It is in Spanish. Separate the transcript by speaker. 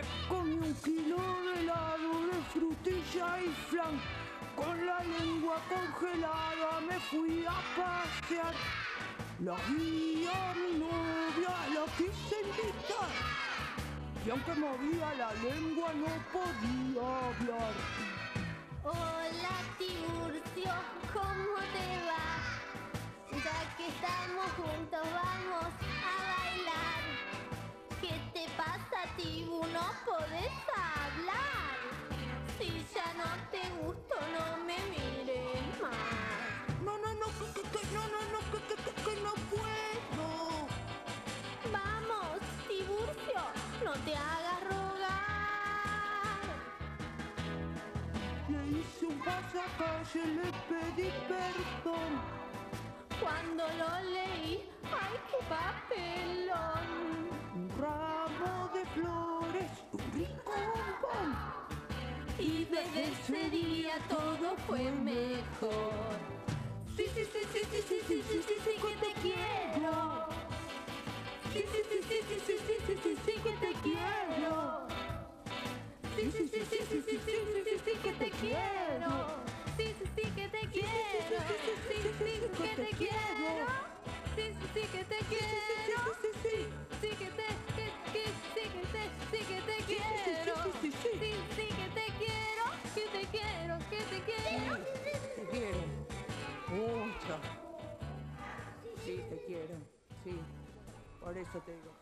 Speaker 1: Me comí un kilo de helado de frutilla y flan. Con la lengua congelada me fui a pasear. La vi a mi novia, la quise invitar. Y aunque movía la lengua no podía hablar.
Speaker 2: Hola Tiburcio, ¿cómo te va? Ya que estamos juntos Tibu? No podés hablar. Si ya no te gusto no me mires más.
Speaker 1: No, no, no, que, que, que, no, no, no, que, que, que, que no puedo.
Speaker 2: Vamos, Tiburcio, no te hagas rogar.
Speaker 1: Le hice un pasacalle, le pedí perdón.
Speaker 2: Cuando lo leí, Y desde ese día todo fue mejor. Sí, sí, sí, sí, sí, sí, sí, sí, sí, sí, que te quiero. Sí, sí, sí, sí, sí, sí, sí, sí, sí, sí, que te quiero. Sí, sí, sí, sí, sí, sí, sí, sí, sí, sí, que te quiero.
Speaker 1: Quiero. Sí. Por eso te digo.